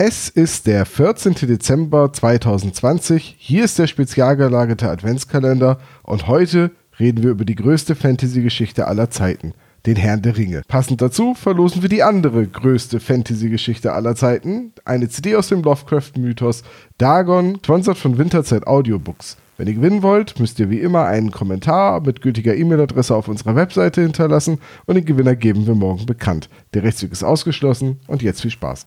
Es ist der 14. Dezember 2020. Hier ist der spezial gelagerte Adventskalender und heute reden wir über die größte Fantasy-Geschichte aller Zeiten, den Herrn der Ringe. Passend dazu verlosen wir die andere größte Fantasy-Geschichte aller Zeiten, eine CD aus dem Lovecraft-Mythos Dagon, sponsert von Winterzeit Audiobooks. Wenn ihr gewinnen wollt, müsst ihr wie immer einen Kommentar mit gültiger E-Mail-Adresse auf unserer Webseite hinterlassen und den Gewinner geben wir morgen bekannt. Der Rechtsweg ist ausgeschlossen und jetzt viel Spaß.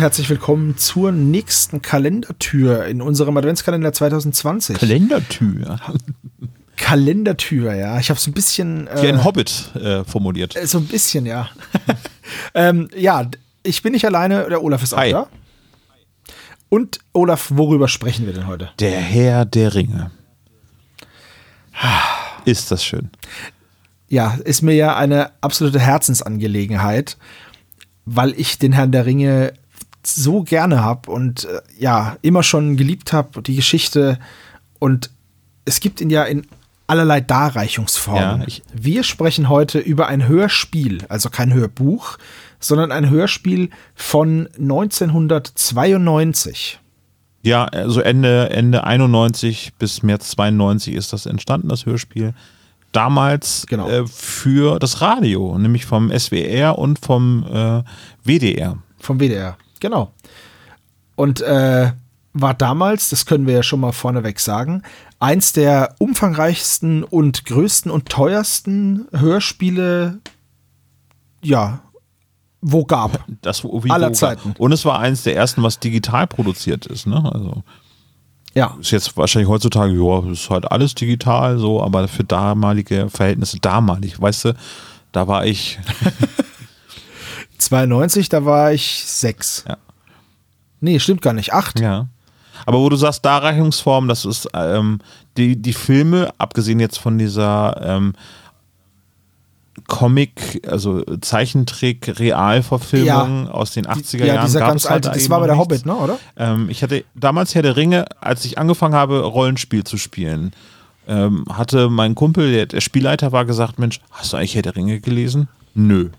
Herzlich willkommen zur nächsten Kalendertür in unserem Adventskalender 2020. Kalendertür. Kalendertür, ja. Ich habe so ein bisschen. Wie ein Hobbit äh, formuliert. äh, So ein bisschen, ja. ähm, ja, ich bin nicht alleine, der Olaf ist auch Hi. da. Und Olaf, worüber sprechen wir denn heute? Der Herr der Ringe. Ist das schön. Ja, ist mir ja eine absolute Herzensangelegenheit, weil ich den Herrn der Ringe so gerne habe und äh, ja, immer schon geliebt habe, die Geschichte. Und es gibt ihn ja in allerlei Darreichungsformen. Ja, Wir sprechen heute über ein Hörspiel, also kein Hörbuch, sondern ein Hörspiel von 1992. Ja, also Ende, Ende 91 bis März 92 ist das entstanden, das Hörspiel. Damals Genau. äh, für das Radio, nämlich vom SWR und vom äh, WDR. Vom WDR, genau. Und äh, war damals, das können wir ja schon mal vorneweg sagen, eins der umfangreichsten und größten und teuersten Hörspiele, ja, wo gab. Das, Aller Zeiten. Und es war eins der ersten, was digital produziert ist. Ne? Also Ja, ist jetzt wahrscheinlich heutzutage, ja, ist halt alles digital so, aber für damalige Verhältnisse, damalig, weißt du, da war ich 92, da war ich sechs. Ja. Nee, stimmt gar nicht, acht. Ja. Aber wo du sagst, Darreichungsform, das ist ähm, die, die Filme, abgesehen jetzt von dieser ähm, Comic, also Zeichentrick, Realverfilmung aus den 80er ja, Jahren. dieser gab ganz halt alte, das war bei der nichts. Hobbit, ne, oder? Ähm, ich hatte damals Herr der Ringe, als ich angefangen habe, Rollenspiel zu spielen, ähm, hatte mein Kumpel, der, der Spielleiter war, gesagt: Mensch, hast du eigentlich Herr der Ringe gelesen? Nö.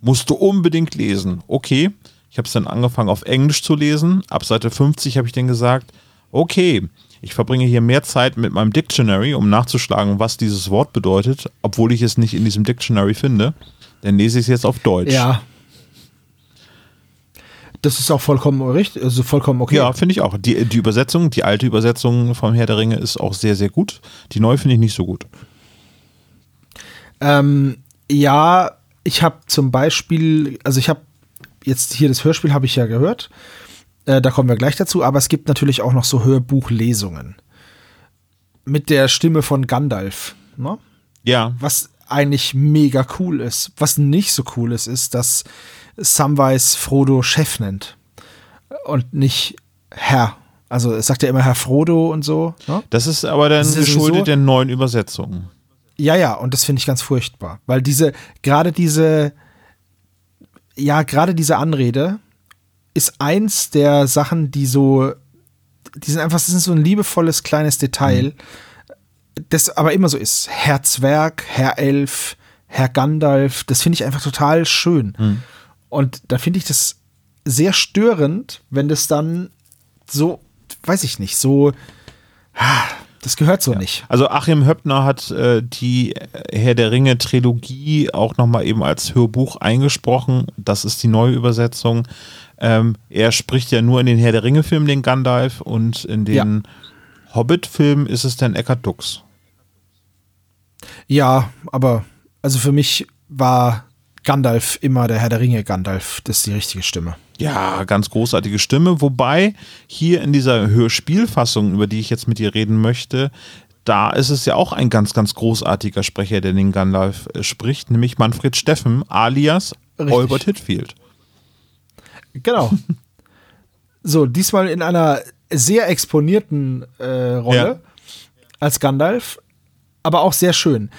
Musst du unbedingt lesen. Okay. Ich habe es dann angefangen auf Englisch zu lesen. Ab Seite 50 habe ich dann gesagt: Okay, ich verbringe hier mehr Zeit mit meinem Dictionary, um nachzuschlagen, was dieses Wort bedeutet, obwohl ich es nicht in diesem Dictionary finde. Dann lese ich es jetzt auf Deutsch. Ja. Das ist auch vollkommen richtig, also vollkommen okay. Ja, finde ich auch. Die, die Übersetzung, die alte Übersetzung vom Herr der Ringe ist auch sehr, sehr gut. Die neue finde ich nicht so gut. Ähm, ja, ich habe zum Beispiel, also ich habe jetzt hier das Hörspiel habe ich ja gehört. Äh, da kommen wir gleich dazu, aber es gibt natürlich auch noch so Hörbuchlesungen. Mit der Stimme von Gandalf. Ne? Ja, Was eigentlich mega cool ist. Was nicht so cool ist, ist, dass Samwise Frodo Chef nennt. Und nicht Herr. Also es sagt ja immer Herr Frodo und so. Ne? das ist aber dann Das ist sowieso- geschuldet der neuen Übersetzung. Ja, ja, und das finde ich ganz furchtbar, weil diese, gerade diese, ja, gerade diese Anrede ist eins der Sachen, die so, die sind einfach, das ist so ein liebevolles kleines Detail, das aber immer so ist. Herr Zwerg, Herr Elf, Herr Gandalf, das finde ich einfach total schön. Und da finde ich das sehr störend, wenn das dann so, weiß ich nicht, so, ah, das gehört so nicht. Also Achim Höppner hat äh, die Herr der Ringe Trilogie auch nochmal eben als Hörbuch eingesprochen. Das ist die neue Übersetzung. Ähm, er spricht ja nur in den Herr der Ringe Filmen den Gandalf und in den Hobbit Filmen ist es dann Eckhard Dux. Ja, aber also für mich war Gandalf immer der Herr der Ringe Gandalf. Das ist die richtige Stimme. Ja, ganz großartige Stimme. Wobei hier in dieser Hörspielfassung, über die ich jetzt mit dir reden möchte, da ist es ja auch ein ganz, ganz großartiger Sprecher, der den Gandalf äh, spricht, nämlich Manfred Steffen, alias Robert Hitfield. Genau. so, diesmal in einer sehr exponierten äh, Rolle Ja. als Gandalf, aber auch sehr schön.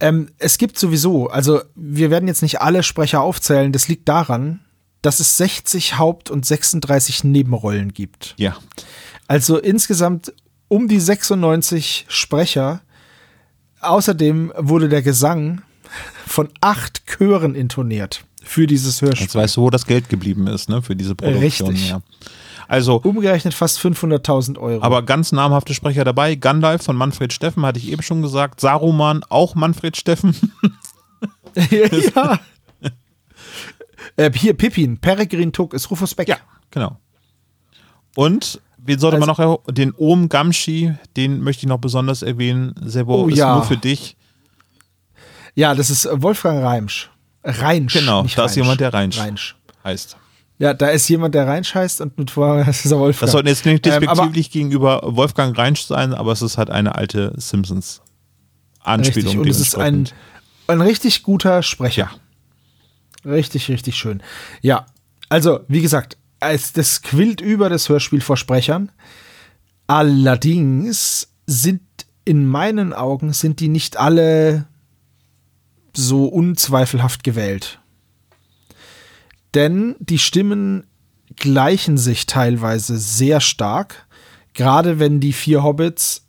Ähm, es gibt sowieso, also wir werden jetzt nicht alle Sprecher aufzählen, das liegt daran, dass es 60 Haupt- und 36 Nebenrollen gibt. Ja. Also insgesamt um die 96 Sprecher. Außerdem wurde der Gesang von acht Chören intoniert für dieses Hörspiel. Jetzt weißt du, wo das Geld geblieben ist, ne, für diese Produktion. Richtig. Ja. Also, Umgerechnet fast 500.000 Euro. aber ganz namhafte Sprecher dabei. Gandalf von Manfred Steffen, hatte ich eben schon gesagt. Saruman, auch Manfred Steffen. ja. Äh, hier, Pippin, Peregrin Tuck ist Rufus Beck. Ja, genau. Und wen sollte man Also- noch erho- Den Ohm Gamschi, den möchte ich noch besonders erwähnen. Sebo Oh ist ja. nur für dich. Ja, das ist äh, Wolfgang Reimsch. Reinsch. Genau, da ist Reinsch. jemand, der Reinsch Reinsch. heißt. Ja, da ist jemand, der Reinsch heißt und mit vorher ist er Wolfgang. Das sollte jetzt nicht Ähm, despektierlich gegenüber Wolfgang Reinsch sein, aber es ist halt eine alte Simpsons Anspielung. Richtig, und es ist ein, ein richtig guter Sprecher. Ja. Richtig, richtig schön. Ja, also, wie gesagt, es, das quillt über das Hörspiel vor Sprechern. Allerdings sind in meinen Augen sind die nicht alle so unzweifelhaft gewählt. Denn die Stimmen gleichen sich teilweise sehr stark, gerade wenn die vier Hobbits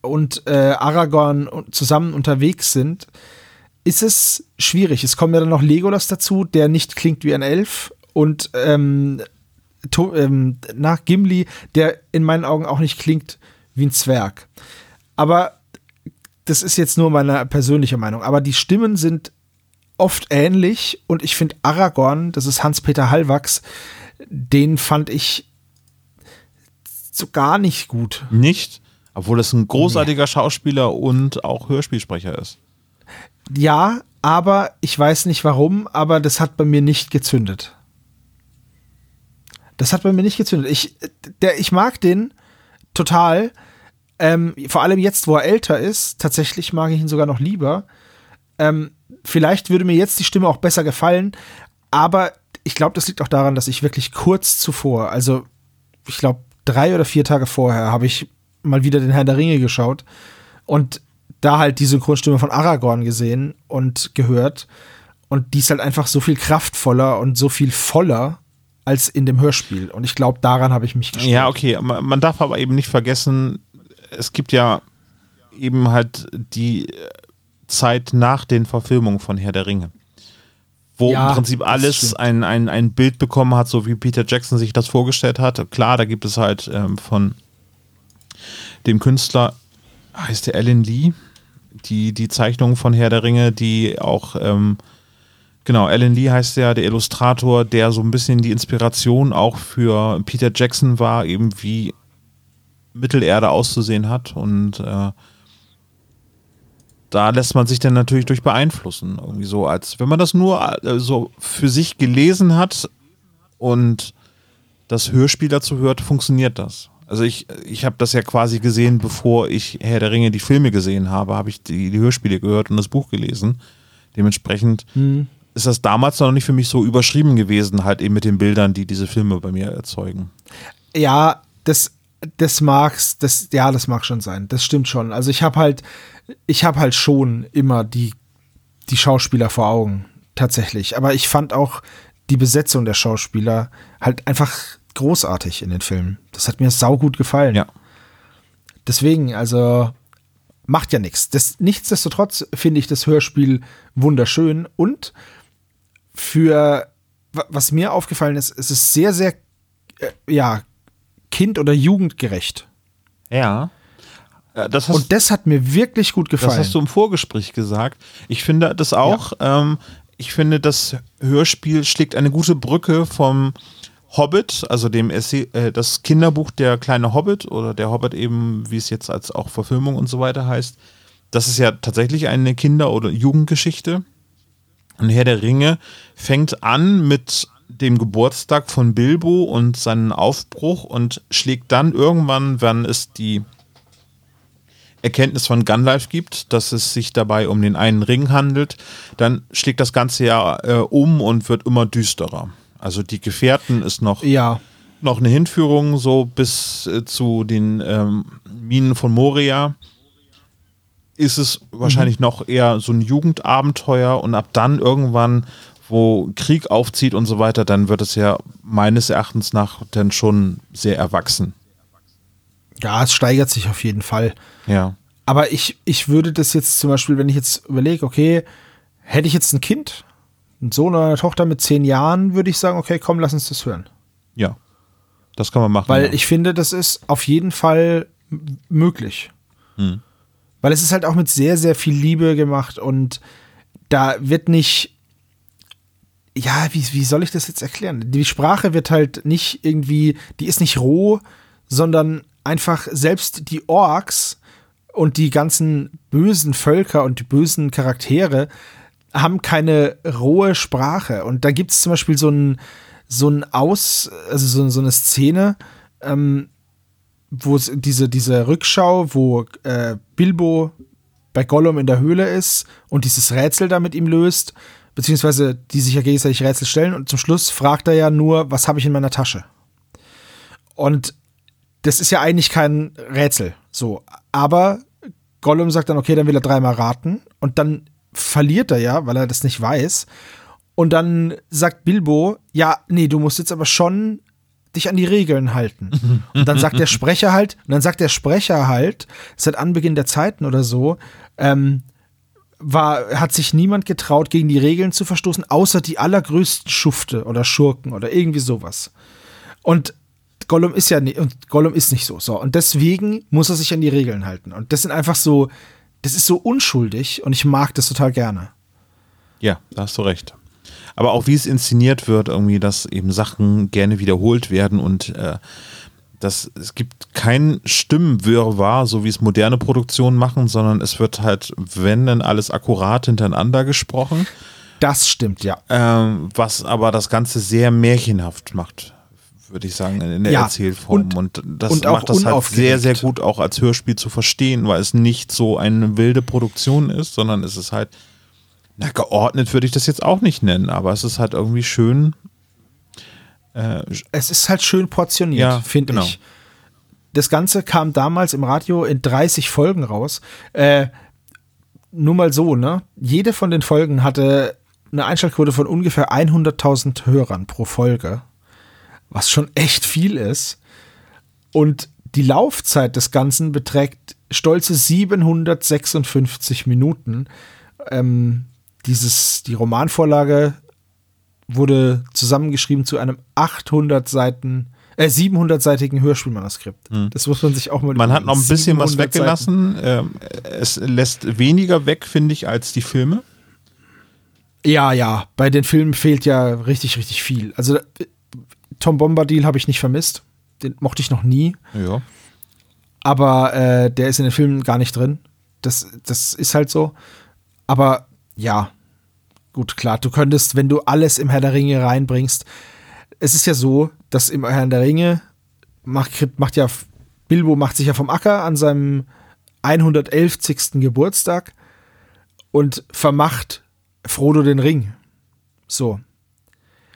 und äh, Aragorn zusammen unterwegs sind, ist es schwierig. Es kommt ja dann noch Legolas dazu, der nicht klingt wie ein Elf und ähm, to, ähm, nach Gimli, der in meinen Augen auch nicht klingt wie ein Zwerg. Aber das ist jetzt nur meine persönliche Meinung. Aber die Stimmen sind oft ähnlich und ich finde Aragorn, das ist Hans-Peter Hallwachs, den fand ich so gar nicht gut. Nicht, obwohl es ein großartiger Schauspieler und auch Hörspielsprecher ist. Ja, aber ich weiß nicht warum, aber das hat bei mir nicht gezündet. Das hat bei mir nicht gezündet. Ich, der, ich mag den total. Ähm, vor allem jetzt, wo er älter ist, tatsächlich mag ich ihn sogar noch lieber. Ähm, vielleicht würde mir jetzt die Stimme auch besser gefallen, aber ich glaube, das liegt auch daran, dass ich wirklich kurz zuvor, also ich glaube drei oder vier Tage vorher, habe ich mal wieder den Herrn der Ringe geschaut und da halt die Synchronstimme von Aragorn gesehen und gehört. Und die ist halt einfach so viel kraftvoller und so viel voller als in dem Hörspiel. Und ich glaube, daran habe ich mich gestört. Ja, okay. Man darf aber eben nicht vergessen, es gibt ja eben halt die äh, Zeit nach den Verfilmungen von Herr der Ringe. Wo Ja, im Prinzip alles ein, ein, ein Bild bekommen hat, so wie Peter Jackson sich das vorgestellt hat. Klar, da gibt es halt ähm, von dem Künstler, heißt der Alan Lee, die, die Zeichnungen von Herr der Ringe, die auch, ähm, genau, Alan Lee heißt der, der Illustrator, der so ein bisschen die Inspiration auch für Peter Jackson war, eben wie Mittelerde auszusehen hat. Und äh, da lässt man sich dann natürlich durch beeinflussen. Irgendwie so, als wenn man das nur äh, so für sich gelesen hat und das Hörspiel dazu hört, funktioniert das. Also ich, ich habe das ja quasi gesehen, bevor ich Herr der Ringe die Filme gesehen habe, habe ich die, die Hörspiele gehört und das Buch gelesen. Dementsprechend ist das damals noch nicht für mich so überschrieben gewesen, halt eben mit den Bildern, die diese Filme bei mir erzeugen. Ja, das, das mag's, das, ja, das mag schon sein. Das stimmt schon. Also ich habe halt, ich habe halt schon immer die, die Schauspieler vor Augen, tatsächlich. Aber ich fand auch die Besetzung der Schauspieler halt einfach großartig in den Filmen. Das hat mir saugut gefallen. Ja. Deswegen, also macht ja nichts. Das, nichtsdestotrotz finde ich das Hörspiel wunderschön und für wa- was mir aufgefallen ist, es ist sehr, sehr äh, ja, kind- oder jugendgerecht. Ja. Äh, Das hast, Und das hat mir wirklich gut das gefallen. hast du im Vorgespräch gesagt. Ich finde das auch. Ähm, ich finde, das Hörspiel schlägt eine gute Brücke vom Hobbit, also dem Essay, äh, das Kinderbuch Der kleine Hobbit oder der Hobbit eben, wie es jetzt als auch Verfilmung und so weiter heißt. Das ist ja tatsächlich eine Kinder- oder Jugendgeschichte. Und Herr der Ringe fängt an mit dem Geburtstag von Bilbo und seinen Aufbruch und schlägt dann irgendwann, wenn es die Erkenntnis von Gunlife gibt, dass es sich dabei um den einen Ring handelt, dann schlägt das Ganze ja äh, um und wird immer düsterer. Also die Gefährten ist noch, Ja. noch eine Hinführung so bis äh, zu den ähm, Minen von Moria. Ist es wahrscheinlich noch eher so ein Jugendabenteuer und ab dann irgendwann, wo Krieg aufzieht und so weiter, dann wird es ja meines Erachtens nach dann schon sehr erwachsen. Ja, es steigert sich auf jeden Fall. Ja. Aber ich, ich würde das jetzt zum Beispiel, wenn ich jetzt überlege, okay, hätte ich jetzt ein Kind, einen Sohn oder eine Tochter mit zehn Jahren, würde ich sagen, okay, komm, lass uns das hören. Ja. Das kann man machen. Weil ja. ich finde, das ist auf jeden Fall möglich. Hm. Weil es ist halt auch mit sehr, sehr viel Liebe gemacht und da wird nicht, ja, wie, wie soll ich das jetzt erklären? Die Sprache wird halt nicht irgendwie, die ist nicht roh, sondern einfach selbst die Orks und die ganzen bösen Völker und die bösen Charaktere haben keine rohe Sprache. Und da gibt es zum Beispiel so ein, so ein Aus, also so, so eine Szene, ähm, wo es diese, diese Rückschau, wo äh, Bilbo bei Gollum in der Höhle ist und dieses Rätsel da mit ihm löst, beziehungsweise die sich ja gegenseitig Rätsel stellen und zum Schluss fragt er ja nur, was habe ich in meiner Tasche? Und das ist ja eigentlich kein Rätsel, so. Aber Gollum sagt dann, okay, dann will er dreimal raten und dann verliert er ja, weil er das nicht weiß. Und dann sagt Bilbo, ja, nee, du musst jetzt aber schon dich an die Regeln halten. Und dann sagt der Sprecher halt, und dann sagt der Sprecher halt, seit Anbeginn der Zeiten oder so, ähm, war, hat sich niemand getraut, gegen die Regeln zu verstoßen, außer die allergrößten Schufte oder Schurken oder irgendwie sowas. Und Gollum ist ja nicht, und Gollum ist nicht so. So. Und deswegen muss er sich an die Regeln halten. Und das sind einfach so, das ist so unschuldig und ich mag das total gerne. Ja, da hast du recht. Aber auch wie es inszeniert wird, irgendwie, dass eben Sachen gerne wiederholt werden und äh, dass es gibt kein Stimmenwirrwarr, so wie es moderne Produktionen machen, sondern es wird halt, wenn dann alles akkurat hintereinander gesprochen, Das stimmt, ja. ähm, was aber das Ganze sehr märchenhaft macht, würde ich sagen, in der Ja, Erzählform. und- Und, das und auch macht das halt sehr, sehr gut auch als Hörspiel zu verstehen, weil es nicht so eine wilde Produktion ist, sondern es ist halt, na, geordnet würde ich das jetzt auch nicht nennen, aber es ist halt irgendwie schön. Äh, Es ist halt schön portioniert, Ja, finde genau. ich. Das Ganze kam damals im Radio in 30 Folgen raus. Äh, nur mal so, ne? Jede von den Folgen hatte eine Einschaltquote von ungefähr 100.000 Hörern pro Folge, was schon echt viel ist. Und die Laufzeit des Ganzen beträgt stolze 756 Minuten. Ähm, dieses, die Romanvorlage wurde zusammengeschrieben zu einem 800 Seiten, äh, 700-seitigen Hörspielmanuskript. Das muss man sich auch mal man hat noch ein bisschen was 700 Seiten. weggelassen. Ähm, es lässt weniger weg, finde ich, als die Filme. Ja, ja, bei den Filmen fehlt ja richtig, richtig viel. Also Tom Bombadil habe ich nicht vermisst. Den mochte ich noch nie. Ja. aber äh, der ist in den Filmen gar nicht drin. Das, das ist halt so. Aber ja, gut, klar, du könntest, wenn du alles im Herr der Ringe reinbringst, es ist ja so, dass im Herr der Ringe macht, macht ja, Bilbo macht sich ja vom Acker an seinem 111. Geburtstag und vermacht Frodo den Ring. So.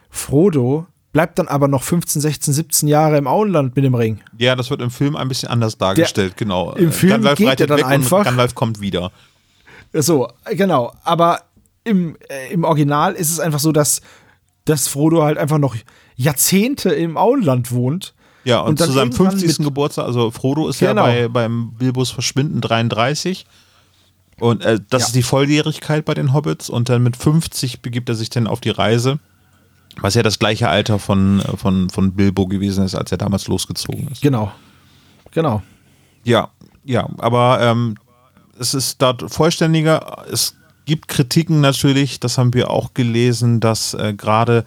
Frodo bleibt dann aber noch 15, 16, 17 Jahre im Auenland mit dem Ring. ja, das wird im Film ein bisschen anders dargestellt, genau. im Äh, Film Gandalf geht er dann einfach. Gandalf kommt wieder. So, genau. Aber im, äh, im Original ist es einfach so, dass, dass Frodo halt einfach noch Jahrzehnte im Auenland wohnt. Ja, und, Und zu seinem irgendwann 50. mit- Geburtstag, also Frodo ist Genau. ja bei, beim Bilbos Verschwinden 33. Und äh, das Ja. ist die Volljährigkeit bei den Hobbits. Und dann mit 50 begibt er sich dann auf die Reise. Was ja das gleiche Alter von, von, von Bilbo gewesen ist, als er damals losgezogen ist. Genau. Genau. Ja, ja, aber ähm, es ist dort vollständiger. Es gibt Kritiken natürlich, das haben wir auch gelesen, dass äh, gerade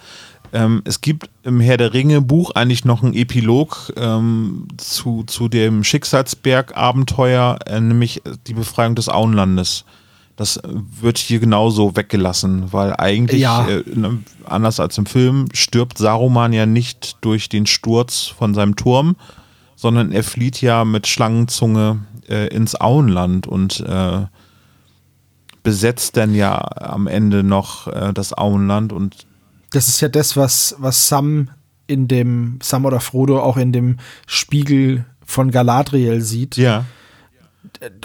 ähm, es gibt im Herr der Ringe Buch eigentlich noch einen Epilog ähm, zu, zu dem Schicksalsberg-Abenteuer, äh, nämlich die Befreiung des Auenlandes. Das wird hier genauso weggelassen, weil eigentlich, Ja. äh, ne, anders als im Film, stirbt Saruman ja nicht durch den Sturz von seinem Turm, sondern er flieht ja mit Schlangenzunge äh, ins Auenland und äh, besetzt dann ja am Ende noch äh, das Auenland und Das ist ja das, was, was Sam in dem, Sam oder Frodo auch in dem Spiegel von Galadriel sieht. ja,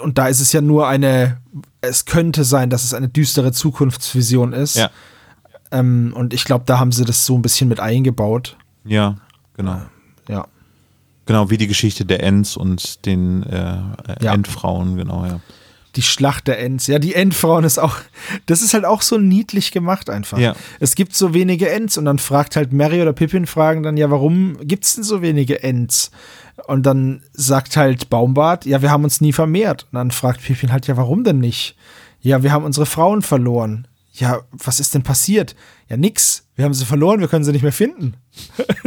Und da ist es ja nur eine, es könnte sein, dass es eine düstere Zukunftsvision ist. ja, Ähm, und ich glaube, da haben sie das so ein bisschen mit eingebaut. ja, genau. Ja. Genau, wie die Geschichte der Ents und den äh, äh, Ja. Endfrauen, genau, ja. Die Schlacht der Ents. Ja, die Endfrauen ist auch, das ist halt auch so niedlich gemacht einfach. Ja. Es gibt so wenige Ents und dann fragt halt Mary oder Pippin fragen dann, ja, warum gibt's denn so wenige Ents? Und dann sagt halt Baumbart, ja, wir haben uns nie vermehrt. Und dann fragt Pippin halt, ja, warum denn nicht? Ja, wir haben unsere Frauen verloren. Ja, was ist denn passiert? Ja, nix. Wir haben sie verloren, wir können sie nicht mehr finden.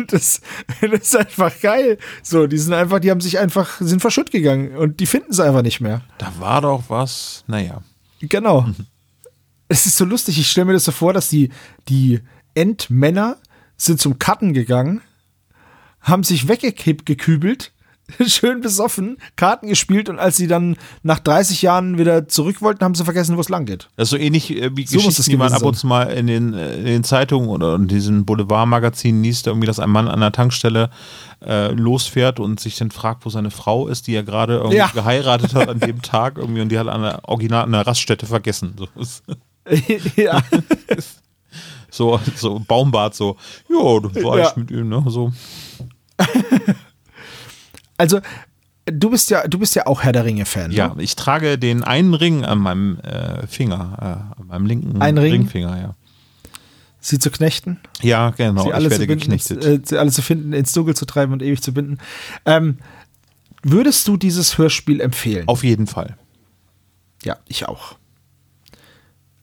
Das, das ist einfach geil. So, die sind einfach, die haben sich einfach, sind verschütt gegangen und die finden sie einfach nicht mehr. Da war doch was, naja. Genau. Es ist so lustig, ich stelle mir das so vor, dass die, die Endmänner sind zum Cutten gegangen, haben sich weggekübelt, schön besoffen, Karten gespielt und als sie dann nach 30 Jahren wieder zurück wollten, haben sie vergessen, wo es lang geht. Das ist so ähnlich äh, wie So Geschichten, es die man ab und zu mal in den, äh, in den Zeitungen oder in diesen Boulevardmagazinen liest, irgendwie, dass ein Mann an der Tankstelle äh, losfährt und sich dann fragt, wo seine Frau ist, die er gerade irgendwie Ja. geheiratet hat an dem Tag irgendwie und die hat an der Original an der Raststätte vergessen. So, ja. so, so Baumbart, so, ja, dann war Ja. ich mit ihm, ne? So. Also, du bist ja, du bist ja auch Herr der Ringe-Fan. Ja, Ne? ich trage den einen Ring an meinem äh, Finger, äh, an meinem linken Ein Ring? Ringfinger, ja. Sie zu knechten. Ja, genau, sie ich alle werde zu binden, geknechtet. äh, sie alle zu finden, ins Dunkel zu treiben und ewig zu binden. Ähm, würdest du dieses Hörspiel empfehlen? Auf jeden Fall. Ja, ich auch.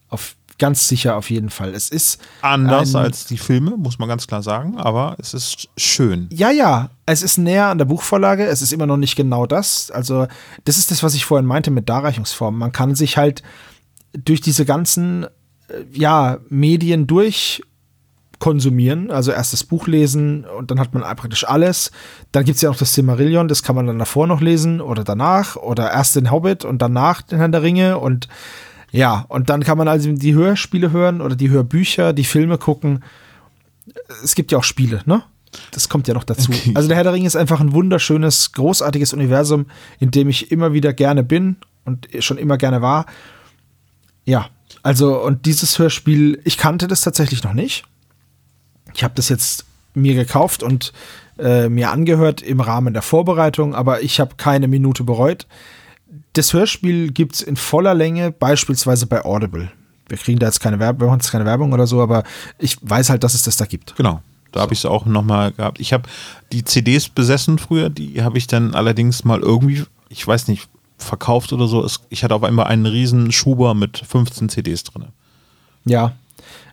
Auf, ganz sicher auf jeden Fall. Es ist Anders ein, als die Filme, muss man ganz klar sagen, aber es ist schön. Ja, ja, es ist näher an der Buchvorlage. Es ist immer noch nicht genau das. Also, das ist das, was ich vorhin meinte mit Darreichungsformen. Man kann sich halt durch diese ganzen äh, ja, Medien durch konsumieren, also erst das Buch lesen und dann hat man praktisch alles. Dann gibt es ja noch das Silmarillion, das kann man dann davor noch lesen oder danach oder erst den Hobbit und danach den Herrn der Ringe und ja, und dann kann man also die Hörspiele hören oder die Hörbücher, die Filme gucken. Es gibt ja auch Spiele, ne? Das kommt ja noch dazu. Okay. Also der Herr der Ringe ist einfach ein wunderschönes, großartiges Universum, in dem ich immer wieder gerne bin und schon immer gerne war. Ja, also und dieses Hörspiel, ich kannte das tatsächlich noch nicht. Ich habe das jetzt mir gekauft und äh, mir angehört im Rahmen der Vorbereitung, aber ich habe keine Minute bereut. Das Hörspiel gibt es in voller Länge, beispielsweise bei Audible. Wir kriegen da jetzt keine Werbung, wir machen jetzt keine Werbung oder so, aber ich weiß halt, dass es das da gibt. Genau. Da habe ich es auch nochmal gehabt. Ich habe die CDs besessen früher, die habe ich dann allerdings mal irgendwie, ich weiß nicht, verkauft oder so. Ich hatte auf einmal einen riesen Schuber mit 15 CDs drin. Ja.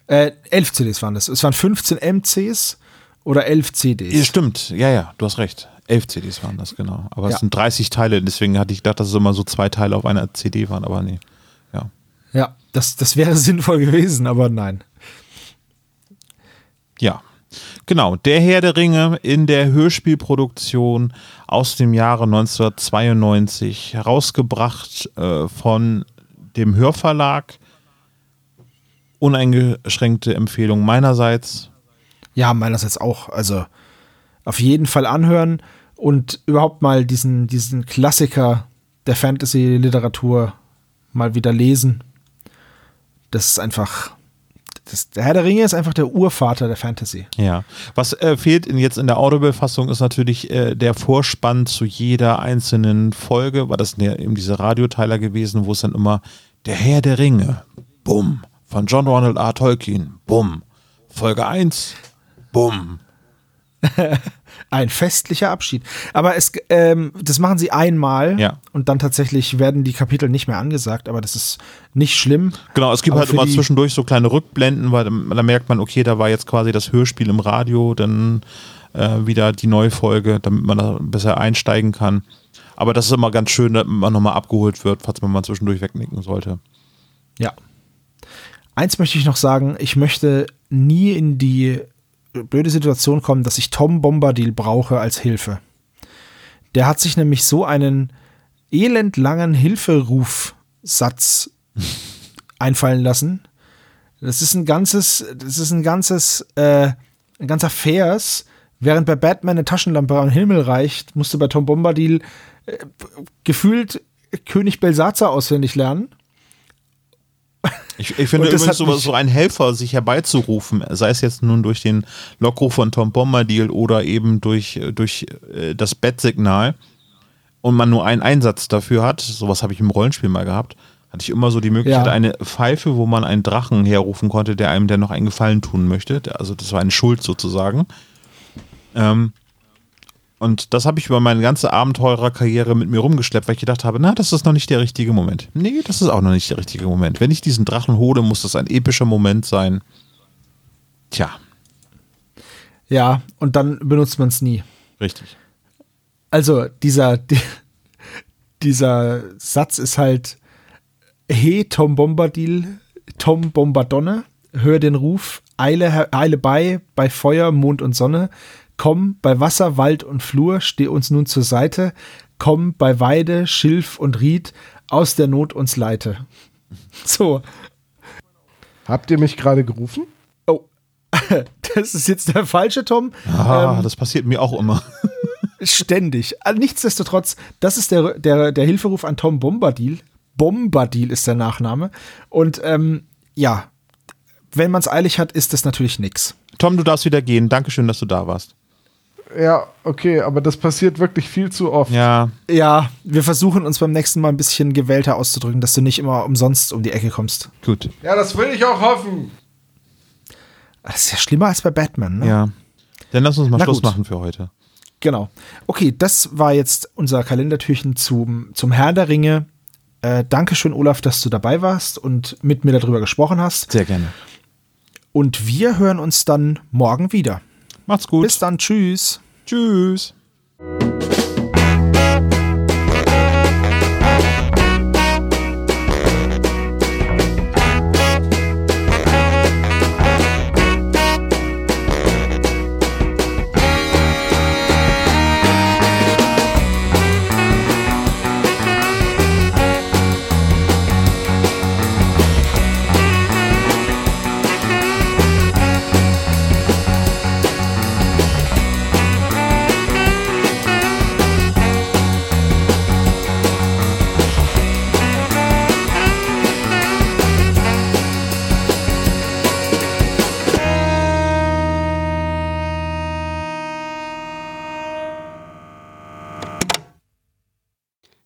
Äh, elf CDs waren das. Es waren 15 MCs oder elf CDs. Ja, stimmt. Ja, ja, du hast recht. Elf CDs waren das, genau. Aber Ja. es sind 30 Teile, deswegen hatte ich gedacht, dass es immer so zwei Teile auf einer CD waren, aber nee. Ja. Ja, das, das wäre sinnvoll gewesen, aber nein. Ja. Genau, der Herr der Ringe in der Hörspielproduktion aus dem Jahre 1992, herausgebracht äh, von dem Hörverlag. Uneingeschränkte Empfehlung meinerseits. Ja, meinerseits auch. Also auf jeden Fall anhören und überhaupt mal diesen, diesen Klassiker der Fantasy-Literatur mal wieder lesen. Das ist einfach. Das, der Herr der Ringe ist einfach der Urvater der Fantasy. Ja. Was äh, fehlt in, jetzt in der Audible-Fassung ist natürlich äh, der Vorspann zu jeder einzelnen Folge, war das ja eben diese Radioteiler gewesen, wo es dann immer der Herr der Ringe, bumm, von John Ronald R. Tolkien, bumm, Folge 1, bumm. Ein festlicher Abschied. Aber es, ähm, das machen sie einmal Ja. und dann tatsächlich werden die Kapitel nicht mehr angesagt, aber das ist nicht schlimm. Genau, es gibt Aber halt immer zwischendurch so kleine Rückblenden, weil da merkt man, okay, da war jetzt quasi das Hörspiel im Radio, dann äh, wieder die Neufolge, damit man da besser einsteigen kann. Aber das ist immer ganz schön, dass man nochmal abgeholt wird, falls man mal zwischendurch wegnicken sollte. Ja. Eins möchte ich noch sagen, ich möchte nie in die blöde Situation kommen, dass ich Tom Bombadil brauche als Hilfe. Der hat sich nämlich so einen elendlangen Hilferufsatz einfallen lassen. Das ist ein ganzes, das ist ein ganzes, äh, ein ganzer Vers. Während bei Batman eine Taschenlampe am Himmel reicht, musste bei Tom Bombadil äh, gefühlt König Belsazar auswendig lernen. Ich, ich finde übrigens hat so, einen Helfer sich herbeizurufen, sei es jetzt nun durch den Lockruf von Tom Bombadil oder eben durch, durch äh, das Bettsignal und man nur einen Einsatz dafür hat, sowas habe ich im Rollenspiel mal gehabt, hatte ich immer so die Möglichkeit, Ja. eine Pfeife, wo man einen Drachen herrufen konnte, der einem der noch einen Gefallen tun möchte. Also das war eine Schuld sozusagen. Ähm, und das habe ich über meine ganze Abenteurerkarriere mit mir rumgeschleppt, weil ich gedacht habe, na, das ist noch nicht der richtige Moment. Nee, das ist auch noch nicht der richtige Moment. Wenn ich diesen Drachen hole, muss das ein epischer Moment sein. Tja, Ja, und dann benutzt man es nie. richtig. Also dieser, die, dieser Satz ist halt, He Tom Bombadil, Tom Bombadonne, hör den Ruf, eile, eile bei, bei Feuer, Mond und Sonne, komm bei Wasser, Wald und Flur, steh uns nun zur Seite, komm bei Weide, Schilf und Ried, aus der Not uns leite. So, Habt ihr mich gerade gerufen? oh, das ist jetzt der falsche Tom. Ah, Ähm, das passiert mir auch immer. Ständig. Also nichtsdestotrotz, das ist der, der, der Hilferuf an Tom Bombadil. Bombadil ist der Nachname. Und ähm, ja, wenn man es eilig hat, ist das natürlich nix. Tom, du darfst wieder gehen. Dankeschön, dass du da warst. Ja, okay, aber das passiert wirklich viel zu oft. Ja, Ja, wir versuchen uns beim nächsten Mal ein bisschen gewählter auszudrücken, dass du nicht immer umsonst um die Ecke kommst. gut. Ja, das will ich auch hoffen. Das ist ja schlimmer als bei Batman, ne? Ja. Dann lass uns mal Na Schluss gut. machen für heute. Genau. Okay, das war jetzt unser Kalendertürchen zum, zum Herrn der Ringe. Äh, Dankeschön, Olaf, dass du dabei warst und mit mir darüber gesprochen hast. Sehr gerne. Und wir hören uns dann morgen wieder. Macht's gut. Bis dann, tschüss. Tschüss.